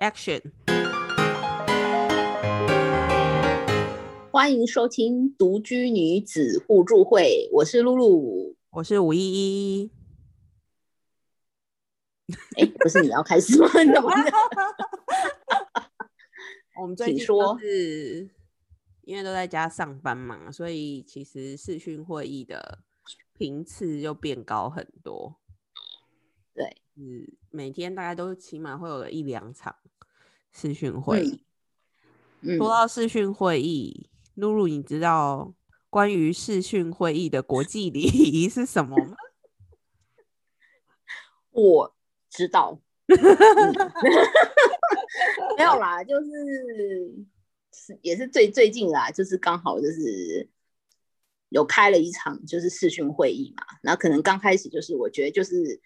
Action！欢迎收听独居女子互助会，我是露露。我是吴依依。哎，不是你要开始吗？你怎么？我们最近请说是因为都在家上班嘛，所以其实视讯会议的频次就变高很多。对，嗯，每天大概都起码会有一两场视讯会议。嗯，说到视讯会议，露露，你知道关于视讯会议的国际礼仪是什么吗？我知道。没有啦，就是是也是最最近啦，就是刚好就是有开了一场就是视讯会议嘛，然后可能刚开始就是我觉得就是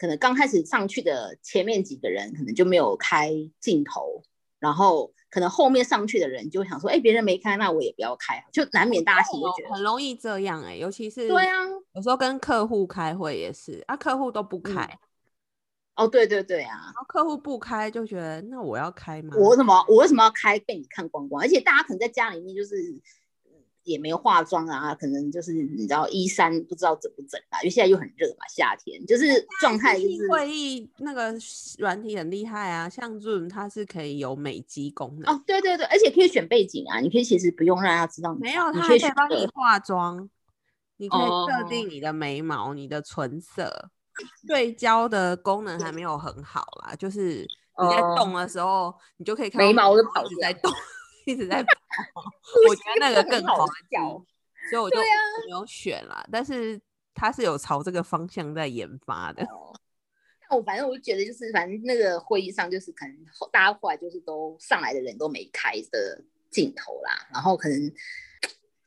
可能刚开始上去的前面几个人可能就没有开镜头，然后可能后面上去的人就会想说，哎、别人没开，那我也不要开，就难免大家心里会觉得，很容易这样哎、尤其是对啊，有时候跟客户开会也是啊，客户都不开，然哦，对对对啊，然后客户不开就觉得那我要开吗？我为什么我为什么要开被你看光光？而且大家可能在家里面就是也没有化妆啊，可能就是你知道衣衫不知道整不整啊，因为现在又很热嘛，夏天就是状态就是会议那个软体很厉害啊，像 Zoom 它是可以有美肌功能，哦，对对对，而且可以选背景啊，你可以其实不用让他知道你没有，你它还可以帮你化妆，你可以设哦定你的眉毛、你的唇色，对焦的功能还没有很好啦，就是你在哦动的时候，你就可以看到眉毛都一跑掉直在动，一直在 跑。我觉得那个更好滑笑稽，所以我就没有选啦。但是它是有朝这个方向在研发的。哦那我反正我就觉得就是反正那个会议上就是可能大家后来就是都上来的人都没开的镜头啦，然后可能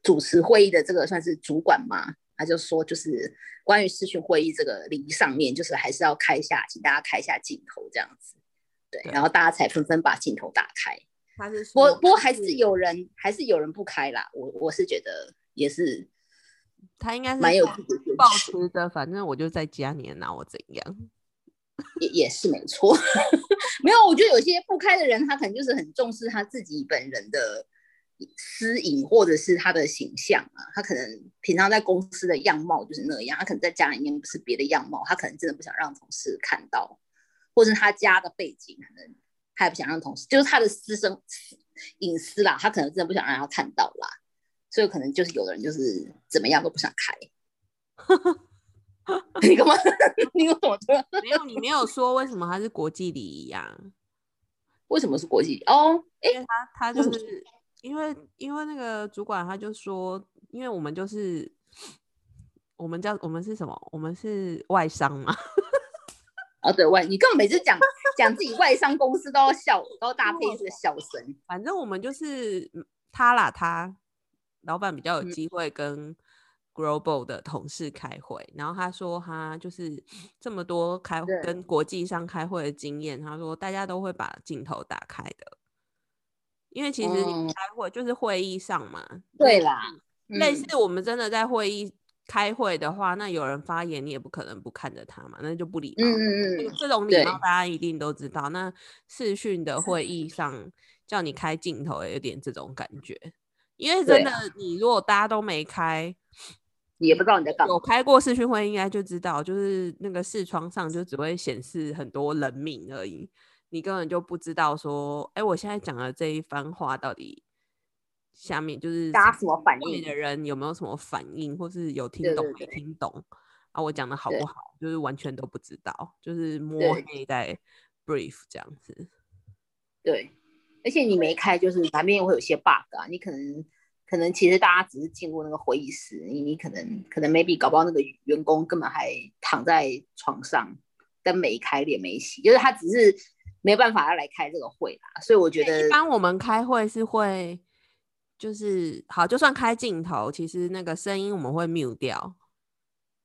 主持会议的这个算是主管嘛，他就说就是关于视讯会议这个礼仪上面，就是还是要开一下，请大家开一下镜头这样子。对，对然后大家才纷纷把镜头打开。他是不过说不过还是有人还是有人不开啦，我我是觉得也是他应该是蛮有抱持持的，反正我就在家，你能拿我怎样？也也是没错，没有，我觉得有些不开的人，他可能就是很重视他自己本人的私隐或者是他的形象啊，他可能平常在公司的样貌就是那样，他可能在家里面不是别的样貌，他可能真的不想让同事看到，或者他家的背景可能他也不想让同事，就是他的私生隐私啦，他可能真的不想让他看到啦，所以可能就是有的人就是怎么样都不想开。你干嘛？你为什么突然？没有，你没有说为什么他是国际礼仪呀？为什么是国际？哦，哎、因为他他就是因为因为那个主管他就说，因为我们就是我们叫我们是什么？我们是外商嘛，哦，对外，你根本每次讲讲自己外商公司都要笑，都要搭配这个笑声。反正我们就是嗯他啦，他老板比较有嗯。机会跟 global 的同事开会，然后他说他就是这么多开对。跟国际上开会的经验，他说大家都会把镜头打开的，因为其实嗯你开会就是会议上嘛，对啦，嗯。类似我们真的在会议开会的话，那有人发言，你也不可能不看着他嘛，那就不礼貌。嗯嗯嗯，这这种礼貌大家一定都知道。那视讯的会议上叫你开镜头，有点这种感觉。因为真的啊，你如果大家都没开，也不知道你在干嘛有。开过视讯会，应该就知道，就是那个视窗上就只会显示很多人名而已，你根本就不知道说，哎，我现在讲的这一番话到底下面就是大家什么反应会的人有没有什么反应，或是有听懂没听懂啊？我讲的好不好，就是完全都不知道，就是摸对黑在 brief 这样子。对，而且你没开，就是难免会有些 bug 啊。你可能可能其实大家只是进入那个会议室，你你可能可能 maybe 搞不好那个员工根本还躺在床上，灯没开，脸没洗，就是他只是没办法要来开这个会啦。所以我觉得一般我们开会是会，就是好，就算开镜头，其实那个声音我们会 mute 掉。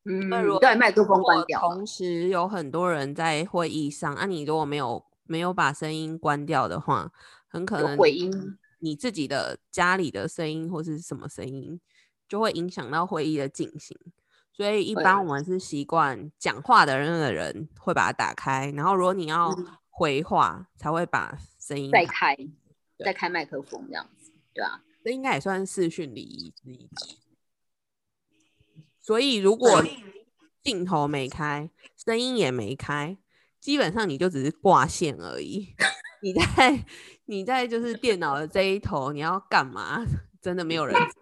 嗯那如果，对，麦克风关掉。同时有很多人在会议上，啊，你如果没有没有把声音关掉的话，很可能回音你自己的家里的声音或是什么声音，就会影响到会议的进行。所以一般我们是习惯讲话的人的人会把它打开，然后如果你要嗯回话，才会把声音再开，再开麦克风这样子，对啊，这应该也算是视讯礼仪之一。所以如果镜头没开，声音也没开，基本上你就只是挂线而已。你在你在就是电脑的这一头，你要干嘛？真的没有人知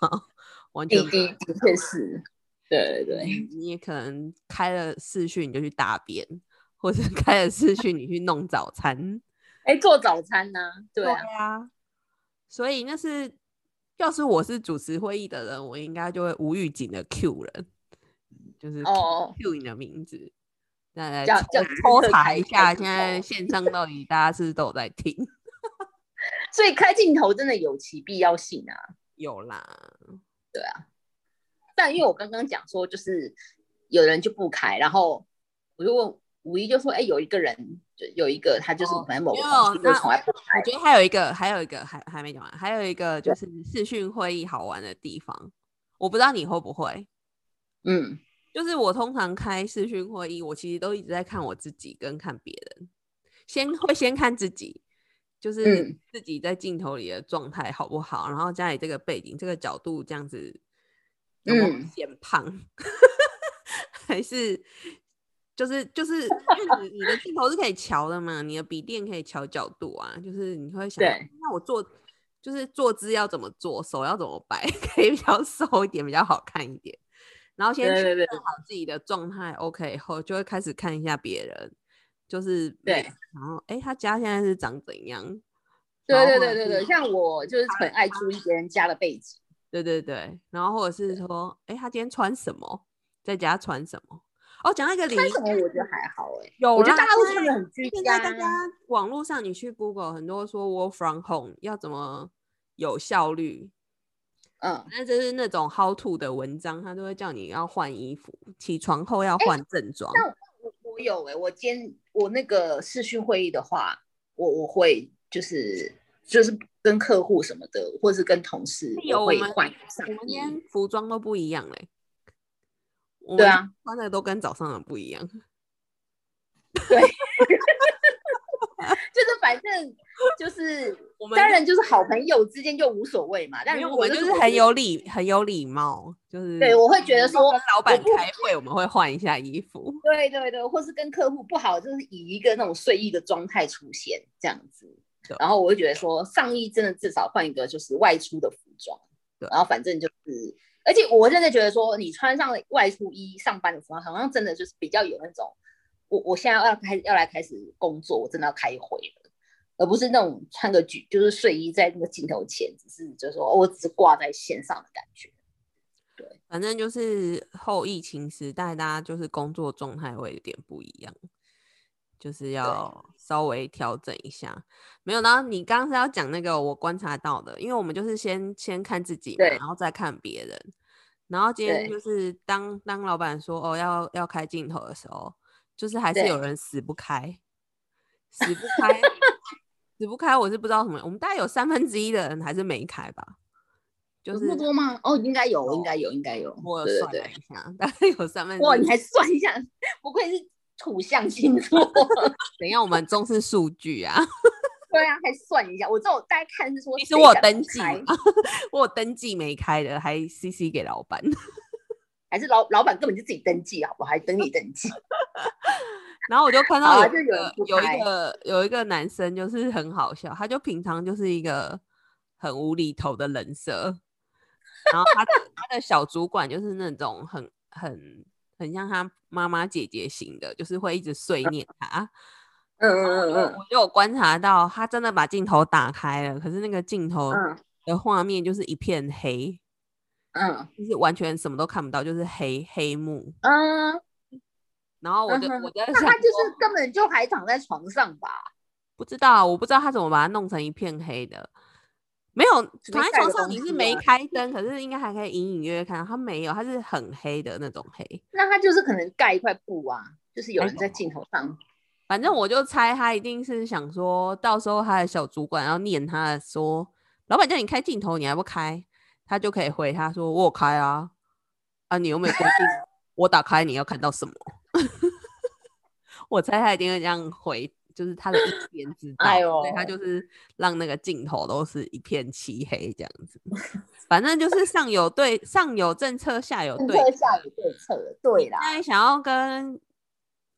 道，完全的的确是，对对，你也可能开了视讯你就去大便，或者开了视讯你去弄早餐，哎，做早餐呢？对啊，所以那是。要是我是主持会议的人，我应该就会无预警的 Q 人，就是 Q 你的名字，再来抽查一下现在线上到底大家是不是都有在听。所以开镜头真的有其必要性啊，有啦，对啊。但因为我刚刚讲说，就是有人就不开，然后我就问。五一就说：“哎，有一个人，就有一个他就是反正某个同事就从来不开。我觉得还有一个，还有一个还还没讲完，还有一个就是视讯会议好玩的地方，我不知道你会不会。嗯，就是我通常开视讯会议，我其实都一直在看我自己跟看别人，先会先看自己，就是自己在镜头里的状态好不好，然后家里这个背景、这个角度这样子，嗯，显胖 还是？”就是就是，你你的镜头是可以调的嘛，你的笔电可以调角度啊。就是你会想，那我坐就是坐姿要怎么做，手要怎么摆，可以比较瘦一点，比较好看一点。然后先确认好自己的状态 OK 以后，就会开始看一下别人，就是对，然后哎，他家现在是长怎样？对对对对对，像我就是很爱注意别人家的背景。对对对，然后或者是说，哎，他今天穿什么，在家穿什么？哦，讲到一个穿什么我觉得还好哎，有我觉得大家都穿的很居家。现在大家网络上你去 Google 很多说 Work from home 要怎么有效率，嗯，那就是那种 How to 的文章，他都会叫你要换衣服，起床后要换正装。我我有哎，我今我那个视讯会议的话，我我会就是就是跟客户什么的，或是跟同事我会换上。我们今天服装都不一样嘞。对啊，穿的都跟早上的不一样。对，就是反正就是我们当然就是好朋友之间就无所谓嘛。但我们就是很有礼，很有礼貌，就是对我会觉得说跟老板开会，我们会换一下衣服。对对对，或是跟客户不好，就是以一个那种睡衣的状态出现这样子。然后我会觉得说，上衣真的至少换一个就是外出的服装。对，然后反正就是。而且我真的觉得说，你穿上外出衣上班的时候，好像真的就是比较有那种，我我现在要开要来开始工作，我真的要开会了，而不是那种穿个举就是睡衣在那个镜头前，只是就是说我只是挂在线上的感觉。对，反正就是后疫情时代，大家就是工作状态会有点不一样。就是要稍微调整一下，没有。然后你刚刚是要讲那个我观察到的，因为我们就是先先看自己嘛，然后再看别人。然后今天就是当当老板说哦要要开镜头的时候，就是还是有人死不开，死不开，死不开。我是不知道什么，我们大概有三分之一的人还是没开吧。就是不多吗？哦，应该有，应该有，应该有。我算了一下，大概有三分。哇，你还算一下，不愧是。土象星座，等一下我们重视数据啊。对啊，还算一下。我这种大概看是说，其实我登记，我有登记没开的，还 CC 给老板，还是老老板根本就自己登记，好不好？还等你登记。然后我就看到有有一个有一个男生，就是很好笑，他就平常就是一个很无厘头的人设，然后他的他的小主管就是那种很很。很像他妈妈姐姐型的，就是会一直碎念他。嗯嗯嗯嗯，我就有观察到，他真的把镜头打开了，可是那个镜头的画面就是一片黑，嗯，就是完全什么都看不到，就是黑黑幕。嗯，然后我就我在想，他就是根本就还躺在床上吧？不知道，我不知道他怎么把它弄成一片黑的。没有躺在床上，你是没开灯，可是应该还可以隐隐约约看到。他没有，他是很黑的那种黑。那他就是可能盖一块布啊，就是有人在镜头上。反正我就猜他一定是想说到时候他的小主管要念他说，老板叫你开镜头，你还不开，他就可以回他说我有开啊，啊你有没有规定我打开你要看到什么？我猜他一定会这样回。就是他的一边知道，哎呦所以他就是让那个镜头都是一片漆黑这样子。反正就是上有对上有政策，下有对策下有对策，对啦，现在想要跟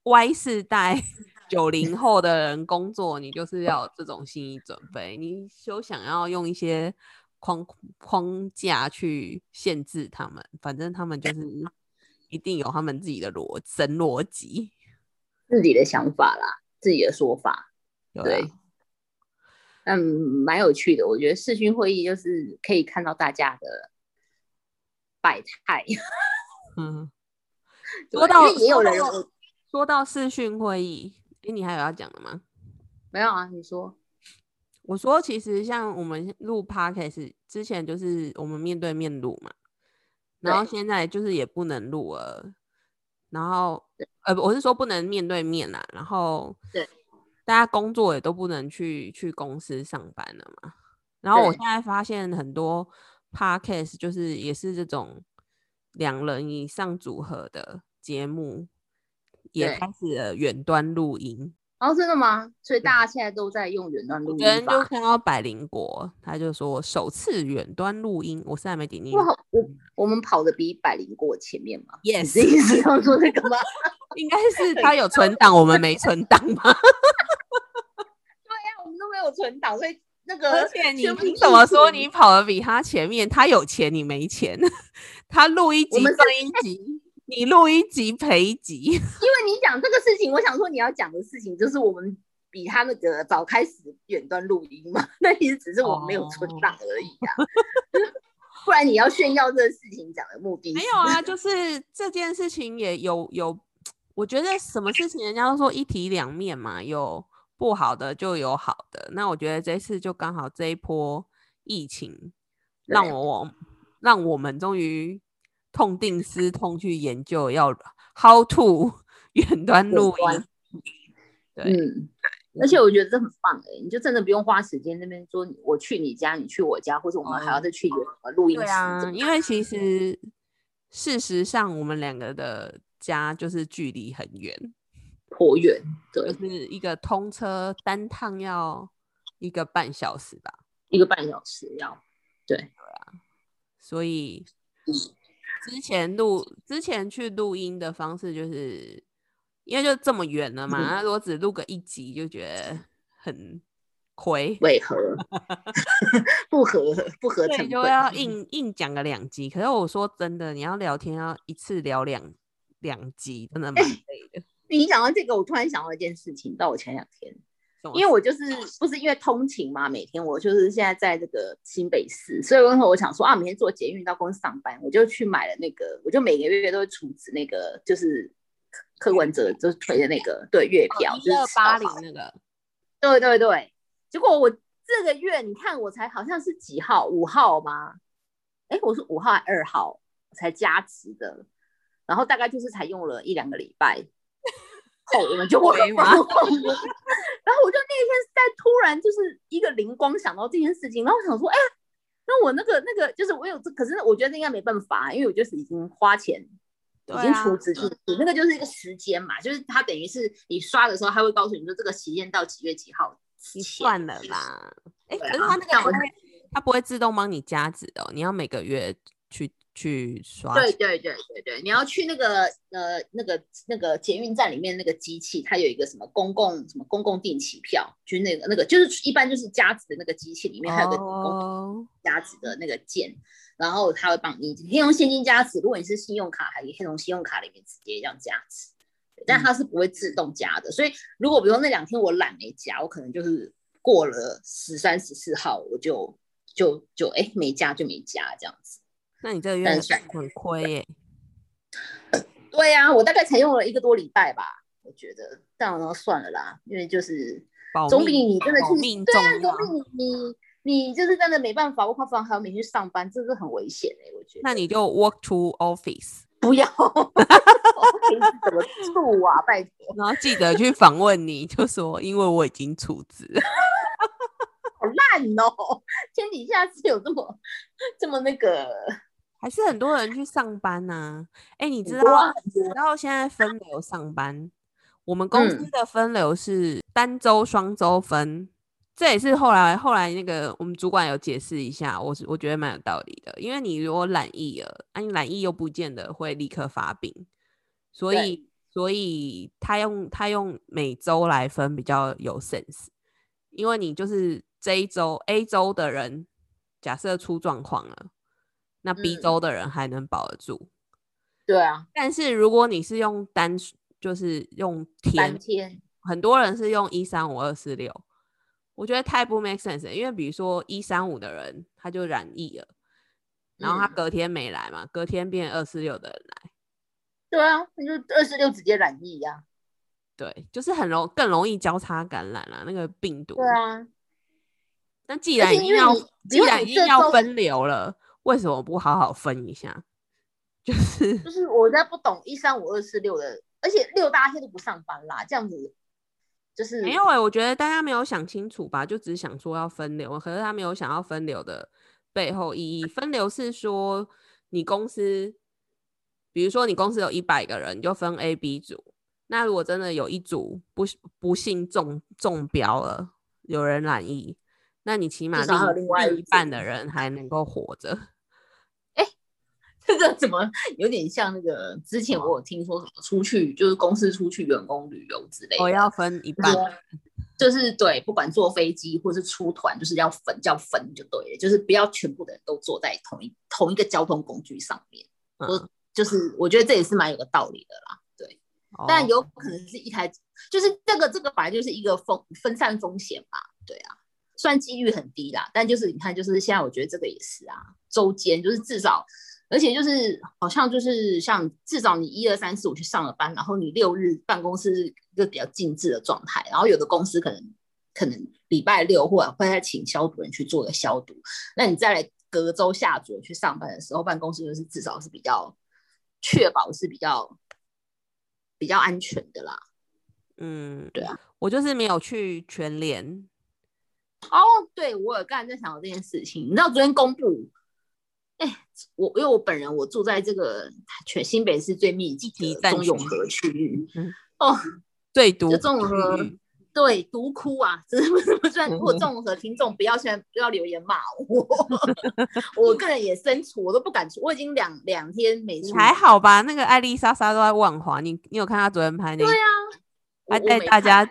Y 世代九 零后的人工作，你就是要有这种心理准备，你休想要用一些框框架去限制他们，反正他们就是一定有他们自己的逻神逻辑，自己的想法啦，自己的说法，对嗯，蛮有趣的。我觉得视讯会议就是可以看到大家的百态。嗯。说到也有人说到视讯会议，诶，你还有要讲的吗？没有啊？你说我说，其实像我们录 podcast 之前，就是我们面对面录嘛，然后现在就是也不能录了，然后呃，我是说不能面对面啦，然后对，大家工作也都不能去去公司上班了嘛，然后我现在发现很多 podcast 就是也是这种两人以上组合的节目，也开始了远端录音。哦，真的吗？所以大家现在都在用远端录昨天就。看到百灵国，他就说首次远端录音，我现在没点进去。哇，我我们跑的比百灵国前面嘛？Yes，是意思要说这个吗？应该是他有存档，我们没存档吗？我们都没有存档，所以那个而且你凭什么说你跑的比他前面？他有钱，你没钱。他录一集我们是赚一集，你录一集赔一集。因为你讲这个事情，我想说你要讲的事情就是我们比他那个早开始远端录音嘛，那其实只是我们没有存档而已啊。不然你要炫耀这个事情讲的目的是没有啊，就是这件事情也有有，我觉得什么事情人家都说一体两面嘛，有不好的就有好的。那我觉得这次就刚好这一波疫情，让我让我们终于痛定思痛去研究要 how to 远端录音。对，嗯，而且我觉得这很棒哎、你就真的不用花时间那边说我去你家，你去我家，或者我们还要哦再去一个录音室对啊因为其实事实上我们两个的家就是距离很远。颇远，就。对，是一个通车单趟要一个半小时吧，一个半小时要，对，所以嗯之前录之前去录音的方式就是因为就这么远了嘛，嗯那如果只录个一集就觉得很亏，为何 不合不合所成本？以就要硬硬讲个两集。可是我说真的，你要聊天要一次聊两两集，真的蛮累的。你讲到这个，我突然想到一件事情，到我前两天，因为我就是？不是因为通勤嘛，每天我就是现在在这个新北市，所以那时候我想说啊，每天坐捷运到公司上班，我就去买了那个，我就每个月都会储值那个，就是柯文哲就是推的那个对月票，一就是二八零那个，对对对，结果我这个月你看我才好像是几号，五号吗？哎，我是五号还二号才加值的，然后大概就是才用了一两个礼拜 后，我们就会亏吗然后我就那天在突然就是一个灵光想到这件事情，然后我想说，哎，那我那个那个就是我有这，可是我觉得应该没办法，因为我就是已经花钱。已经储值进去，那个就是一个时间嘛，就是它等于是你刷的时候，它会告诉你说这个期限到几月几号你算了啦。哎、可是他那个不会，他不会自动帮你加值的哦，你要每个月去去刷。对对对对对，你要去那个呃那个那个捷运站里面那个机器，它有一个什么公共什么公共定期票，就是那个那个就是一般就是加值的那个机器里面还有个公哦，加值的那个键，然后它会帮你，你可以用现金加值，如果你是信用卡，还可以从信用卡里面直接这样加值，但它是不会自动加的。所以如果比如说那两天我懒没加，我可能就是过了十三十四号我就就就哎没加就没加这样子。那你这个月很亏耶。对呀、我大概才用了一个多礼拜吧，我觉得，但我说算了啦，因为就是保总比你真的去对啊，总比你你你就是真的没办法，我靠，还要每天去上班，这是很危险哎、我觉得。那你就 work to office，不要，怎么处啊？拜托，然后记得去访问你，就说因为我已经储值了。好烂哦！天底下是有这么这么那个，还是很多人去上班呐、哎、你知道，很多你知道现在分流上班，我们公司嗯。的分流是单周、双周分，这也是后来后来那个我们主管有解释一下，我是我觉得蛮有道理的。因为你如果染疫了，啊，你染疫又不见得会立刻发病，所以所以他用他用每周来分比较有 sense，因为你就是这一周 A 周的人，假设出状况了，那 B 嗯周的人还能保得住。对啊，但是如果你是用单数，就是用三天，天，很多人是用一三五二四六，我觉得太不 make sense 了。因为比如说一三五的人他就染疫了，然后他嗯隔天没来嘛，隔天变二四六的人来，对啊，那就二四六直接染疫呀、对，就是很容更容易交叉感染了那个病毒。对啊，那既然已经要既然已经要分流了，为什么不好好分一下？就是就是我在不懂一三五二四六的，而且六大天都不上班啦，这样子就是没有哎、我觉得大家没有想清楚吧，就只是想说要分流，可是他没有想要分流的背后意义。分流是说你公司，比如说你公司有一百个人，你就分 A、B 组。那如果真的有一组不不幸中中标了，有人染疫，那你起码另另外一半的人还能够活着。这个怎么有点像那个之前我有听说什么出去就是公司出去员工旅游之类的，我要分一半，就是对，不管坐飞机或是出团，就是要分叫分就对了，就是不要全部的人都坐在同一同一个交通工具上面。嗯，就是我觉得这也是蛮有个道理的啦，对。但哦有可能是一台，就是这个这个本来就是一个风分散风险嘛，对啊，虽然几率很低啦，但就是你看，就是现在我觉得这个也是啊，周间就是至少，而且就是好像就是像至少你一二三四五去上了班，然后你六日办公室是一个比较静置的状态，然后有的公司可能可能礼拜六或者会再请消毒人去做个消毒，那你再来隔周下组去上班的时候，办公室就是至少是比较确保是比较比较安全的啦。嗯，对啊，我就是没有去全联，哦，对我有刚才在想到这件事情，你知道昨天公布，哎，我因为我本人我住在这个全新北市最密集的中永和区域，嗯哦，最毒就中永和对，毒窟啊，真的不算。如果中永和听众不要现在不要留言骂我，我个人也身处，我都不敢出，我已经两两天没出，还好吧？那个艾丽莎莎都在万华，你你有看她昨天拍那个？对啊，我还带大家，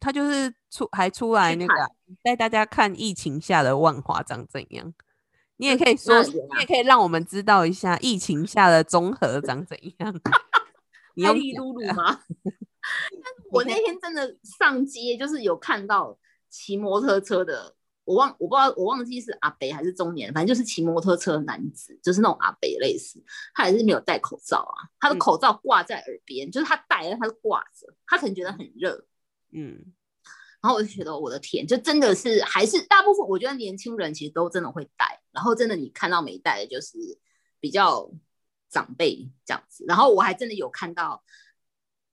她就是出还出来那个啊带大家看疫情下的万华长怎样。你也嗯可以说，你也可以让我们知道一下疫情下的综合长怎样。你艾用露露吗？我那天真的上街，就是有看到骑摩托车的，我忘我不知道我忘记是阿北还是中年，反正就是骑摩托车的男子，就是那种阿北类似，他也是没有戴口罩啊，他的嗯口罩挂在耳边，就是他戴了，他是挂着，他可能觉得很热，嗯，然后我就觉得我的天，就真的是还是大部分我觉得年轻人其实都真的会戴，然后真的你看到没戴的就是比较长辈这样子，然后我还真的有看到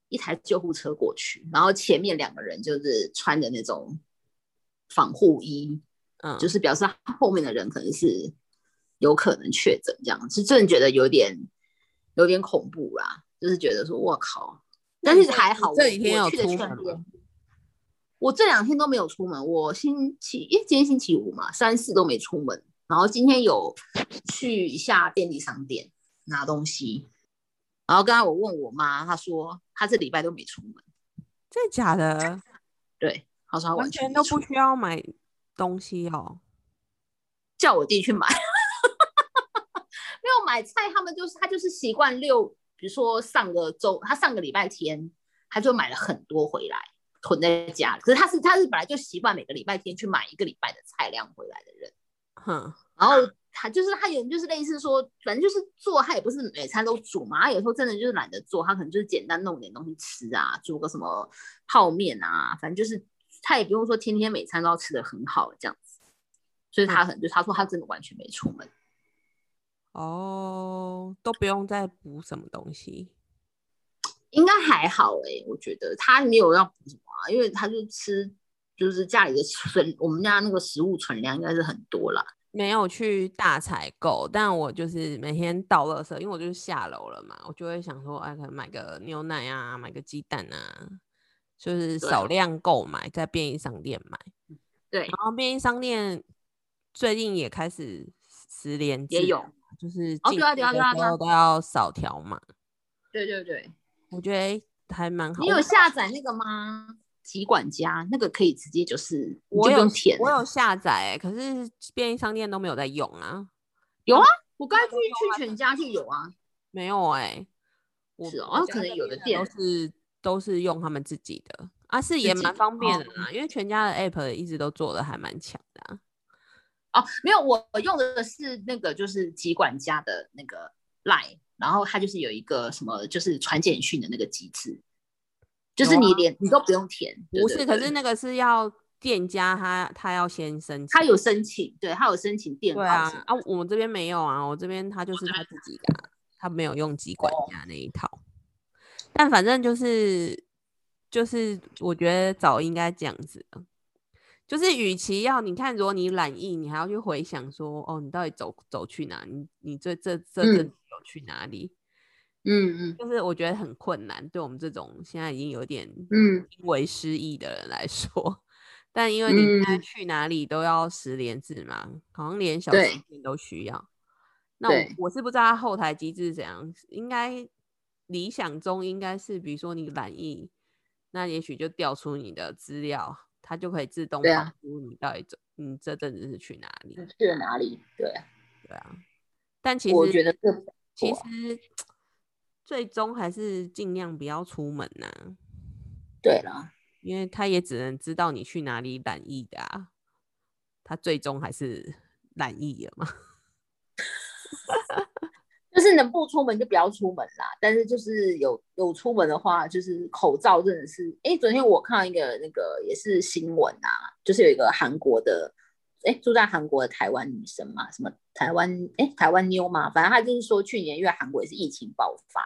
一台救护车过去，然后前面两个人就是穿着那种防护衣，嗯，就是表示后面的人可能是有可能确诊这样，是真的觉得有点有点恐怖啦，就是觉得说我靠，但是还好我，这几天有我去的？我这两天都没有出门，我星期，因为今天星期五嘛，三四都没出门，然后今天有去一下便利商店拿东西，然后刚刚我问我妈，她说她这礼拜都没出门，真的假的？对，她说她完全都不需要买东西哦。叫我弟去买，没有买菜，他们就是他就是习惯六，比如说上个周，他上个礼拜天他就买了很多回来囤在家里，可是他是他是本来就习惯每个礼拜天去买一个礼拜的菜量回来的人。哼，然后他就是他有就是类似说，反正就是做，他也不是每餐都煮嘛，他有时候真的就是懒得做，他可能就是简单弄点东西吃啊，煮个什么泡面啊，反正就是他也不用说天天每餐都要吃的很好这样子，所以他可能就他说他真的完全没出门，哦，都不用再补什么东西。应该还好诶、我觉得他没有要补什么啊，因为他就吃就是家里的存，我们家那个食物存量应该是很多啦。没有去大采购，但我就是每天倒垃圾，因为我就是下楼了嘛，我就会想说，哎，可能买个牛奶啊，买个鸡蛋啊，就是少量购买，在便利商店买。对然后便利商店最近也开始十连也有，就是哦对啊对啊对啊都要扫条码，对对对，我觉得还蛮好。你有下载那个吗？集管家那个可以直接就是，我有填。我有下载、欸，可是便利商店都没有在用啊，有啊，我刚才去去全家就有啊。没有哎、我是哦可能有的店都是都是用他们自己的啊，是也蛮方便的哦啦，因为全家的 app 一直都做的还蛮强的、啊。哦，没有，我我用的是那个就是集管家的那个 Line，然后它就是有一个什么就是传简讯的那个机制，就是你连你都不用填，不是，对对可是那个是要店家他他要先申请，他有申请，对他有申请电对报什么啊啊，我们这边没有啊，我这边他就是他自己的啊、他没有用机管哦家那一套。但反正就是就是，我觉得早应该这样子的，就是与其要你看，如果你懒意，你还要去回想说，哦，你到底走走去哪？你你这这这阵嗯子有去哪里？嗯嗯就是我觉得很困难，对我们这种现在已经有点嗯因为失忆的人来说。但因为你现在嗯去哪里都要十连制嘛，好像连小对食店都需要。那我我是不知道它后台机制是怎样，应该理想中应该是，比如说你懒意，那也许就调出你的资料，它就可以自动跑对啊出你到底走你这阵子是去哪里。你去了哪里？对啊，对啊，但其实我觉得这不其实最终还是尽量不要出门呐、对啦，因为他也只能知道你去哪里染疫的啊，他最终还是染疫了嘛。能不出门就不要出门啦。但是就是有有出门的话，就是口罩真的是，哎，昨天我看到一个那个也是新闻啊，就是有一个韩国的，哎，住在韩国的台湾女生嘛，什么台湾哎台湾妞嘛，反正她就是说去年因为韩国也是疫情爆发。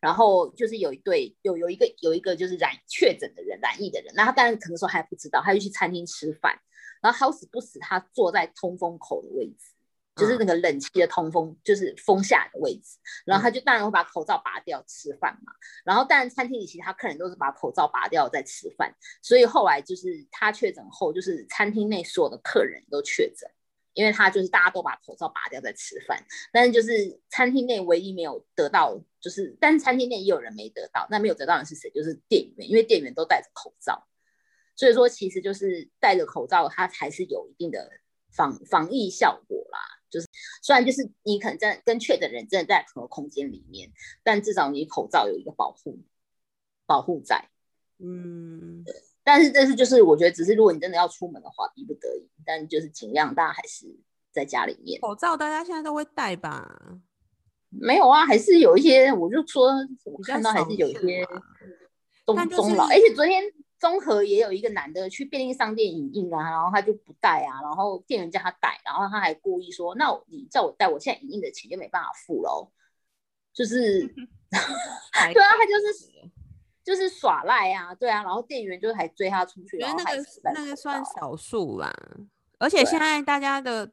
然后就是有一对有有一个有一个就是染确诊的人染疫的人，那他当然可能说还不知道，他就去餐厅吃饭，然后好死不死他坐在通风口的位置，就是那个冷气的通风，就是风下的位置，然后他就当然会把口罩拔掉吃饭嘛，然后当然餐厅里其他客人都是把口罩拔掉在吃饭，所以后来就是他确诊后，就是餐厅内所有的客人都确诊。因为他就是大家都把口罩拔掉在吃饭，但是就是餐厅内唯一没有得到，就是但是餐厅内也有人没得到，那没有得到的是谁？就是店员，因为店员都戴着口罩，所以说其实就是戴着口罩，它还是有一定的防防疫效果啦。就是虽然就是你可能在跟确诊人真的在同个空间里面，但至少你口罩有一个保护保护在。嗯，但是这是就是我觉得只是如果你真的要出门的话，逼不得已，但就是尽量大家还是在家里面。口罩大家现在都会戴吧？没有啊，还是有一些，我就说我看到还是有一些啊中中老，而且昨天综合也有一个男的去便利商店影印啊，然后他就不带啊，然后店员叫他带，然后他还故意说，那你叫我带，我现在影印的钱就没办法付喽，就是 对啊，他就是就是耍赖啊，对啊，然后店员就还追他出去，觉得那个那个算少数啦，而且现在大家的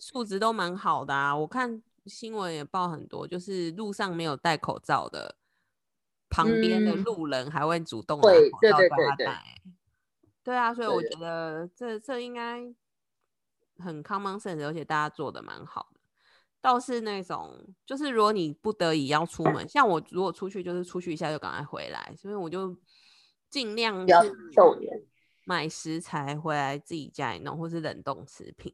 素质都蛮好的啊。我看新闻也报很多，就是路上没有戴口罩的，旁边的嗯路人还会主动拿会对口罩对对对叫他戴。对啊，所以我觉得这这应该很 common sense，而且大家做的蛮好的。倒是那种，就是如果你不得已要出门，像我如果出去，就是出去一下就赶快回来，所以我就尽量不要。买食材回来自己家里弄，或是冷冻食品。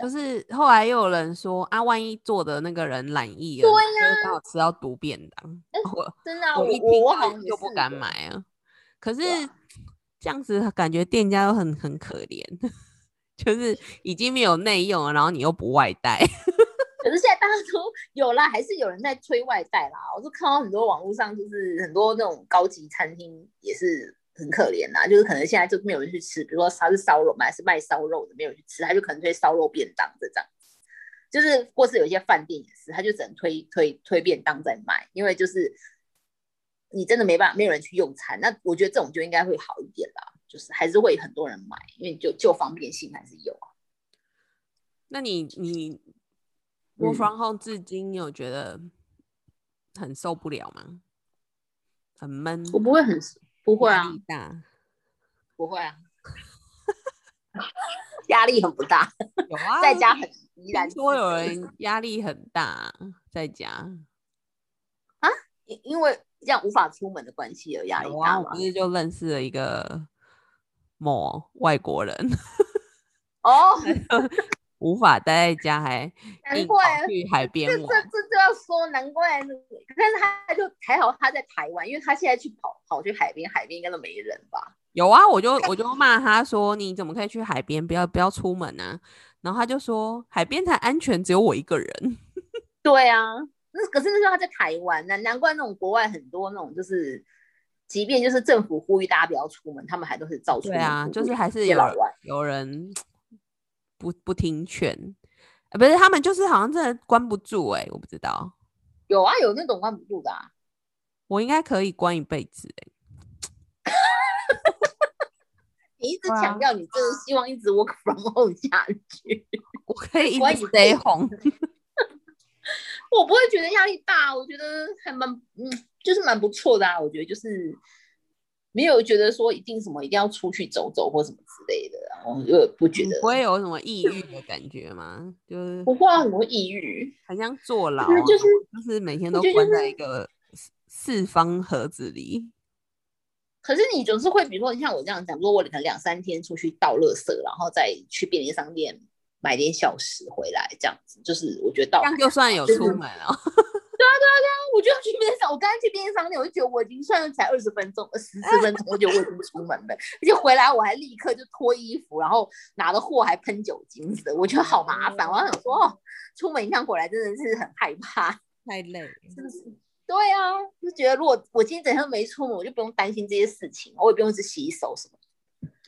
就是后来又有人说啊，万一做的那个人懒意了，对就刚好吃到毒便当，我真的、啊，我我一听就我好像也就不敢买啊。可是这样子感觉店家都很很可怜，就是已经没有内用了，然后你又不外带。可是现在大家都有啦，还是有人在推外带啦。我就看到很多网络上，就是很多那种高级餐厅也是很可怜啦，就是可能现在就没有人去吃，比如说他是烧肉嘛，还是卖烧肉的，没有人去吃，他就可能推烧肉便当这样子。就是或是有一些饭店也是，他就只能推推推便当在卖，因为就是你真的没办法，没有人去用餐。那我觉得这种就应该会好一点啦，就是还是会很多人买，因为就就方便性还是有啊。那你你 work from home 至今，你有觉得很受不了吗？很闷？我不会很不会啊，大不会啊，压力很不大。有啊，在家很 依然说有人压力很大，在家啊，因因为这样无法出门的关系而压力大我？不是就认识了一个某外国人哦。无法待在家，还难怪去海边玩。这这这就要说难怪，但是他就还好他在台湾，因为他现在去跑跑去海边，海边应该都没人吧？有啊，我就我就骂他说：“你怎么可以去海边？不要不要出门啊！”然后他就说：“海边才安全，只有我一个人。”对啊，那可是那时候他在台湾，难难怪那种国外很多那种就是，即便就是政府呼吁大家不要出门，他们还都是照出。对啊，就是还是有有人。不不听劝，不是他们就是好像真的关不住哎，我不知道。有啊，有那种关不住的啊。我应该可以关一辈子哎。你一直强调你就是希望一直 work from home 下去，我可以一直 stay home。我不会觉得压力大，我觉得还蛮嗯，就是蛮不错的啊。我觉得就是。没有觉得说一定什么一定要出去走走或什么之类的，然后就不觉得不会有什么抑郁的感觉吗？就是不会很多抑郁，好像坐牢，就是就是每天都关在一个四方盒子里。可是你总是会，比如说像我这样讲，如果我可能两三天出去倒垃圾，然后再去便利商店买点小食回来，这样子，就是我觉得这样就算有出门啊！我就要去边上我刚才去便利商店，我就觉得我已经算才二十分钟、十四分钟，我觉得我已经出门了。而且回来我还立刻就脱衣服，然后拿的货还喷酒精的，我觉得好麻烦。我想说，哦，出门一趟回来真的是很害怕，太累，是不是？对啊，就觉得如果我今天整天没出门，我就不用担心这些事情，我也不用去洗手什么。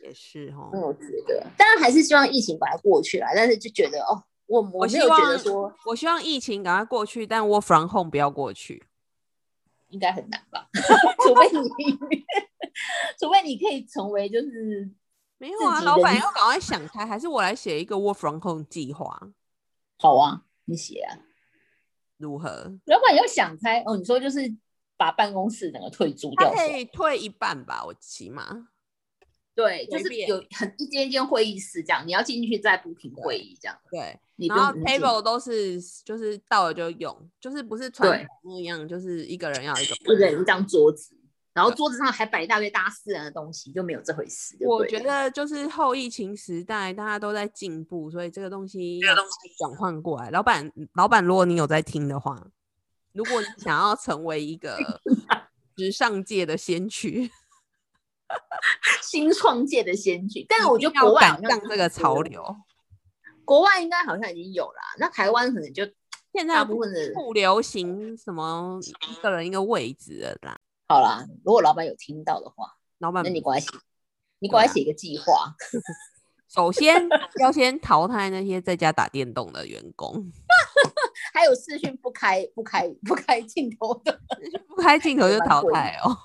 也是哈，我觉得，当然还是希望疫情把它过去了，但是就觉得哦。我我没有觉得说，我希望疫情赶快过去，但我 from home 不要过去，应该很难吧？除非你，除非你可以成为就是没有啊，老板要赶快想开，还是我来写一个 work from home 计划？好啊，你写啊，如何？老板要想开哦，你说就是把办公室整个退租掉，可以退一半吧，我起码。对，就是有很一间一间会议室这样，你要进去再不停会议这样。对，然后 table 都是就是到了就用，就是不是传统那样，就是一个人要一个一人一张桌子，然后桌子上还摆一大堆大家私人的东西，就没有这回事。我觉得就是后疫情时代，大家都在进步，所以这个东西要转换过来。老板，老板，如果你有在听的话，如果你想要成为一个 时尚界的先驱。新创界的先驱，但是我觉得国外好像这个潮流，国外应该好像已经有了，那台湾可能就现在大部分的不流行什么一个人一个位置了啦。好啦，如果老板有听到的话，老板，那你过来写，你过来写一个计划。首先要先淘汰那些在家打电动的员工，还有视讯不开不开不开镜头的，不开镜头就淘汰哦。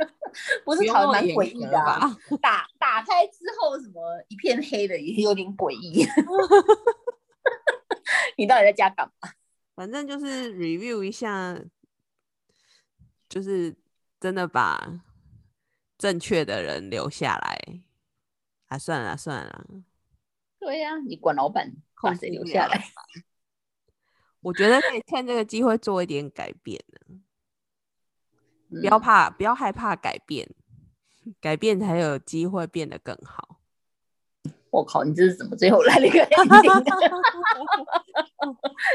不是好蛮诡异的啊！打打开之后，什么一片黑的，也有点诡异。你到底在家干嘛？反正就是 review 一下，就是真的把正确的人留下来。啊，算了算了。对呀，你管老板把谁留下来？我觉得可以趁这个机会做一点改变呢。不要怕，不要害怕改变，改变才有机会变得更好。我靠，你这是怎么最后来了一个？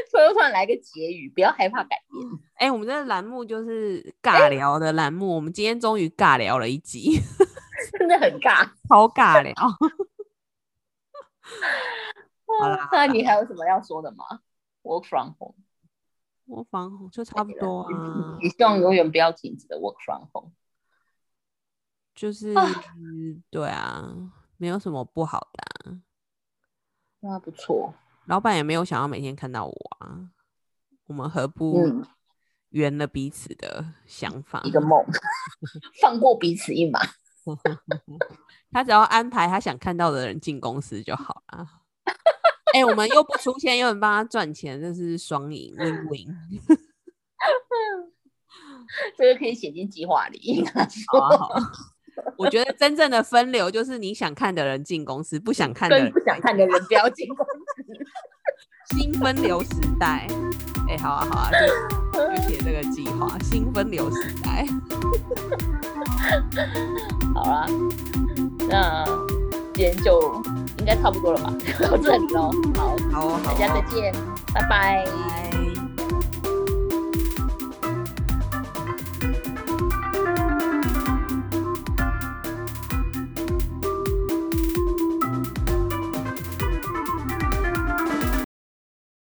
突然突然来个结语，不要害怕改变。哎，我们这个栏目就是尬聊的栏目，我们今天终于尬聊了一集，真的很尬，超尬聊。好了，那你还有什么要说的吗？Work from home。Work from home 就差不多啊。你希望永远不要停止的 work from home，就是对啊，没有什么不好的。那不错，老板也没有想要每天看到我啊。我们何不圆了彼此的想法？一个梦，放过彼此一马。他只要安排他想看到的人进公司就好了。哎、我们又不出现，又能帮他赚钱，这是双赢，win win。这个可以写进计划里。好啊，好啊。我觉得真正的分流就是你想看的人进公司，不想看的人不想看的人不要进公司。新分流时代。哎、好啊，好啊，就 就写这个计划，新分流时代。好啊，那今天就应该差不多了吧，到这里喽。好，好哦，好大家再哦，见，拜拜。拜。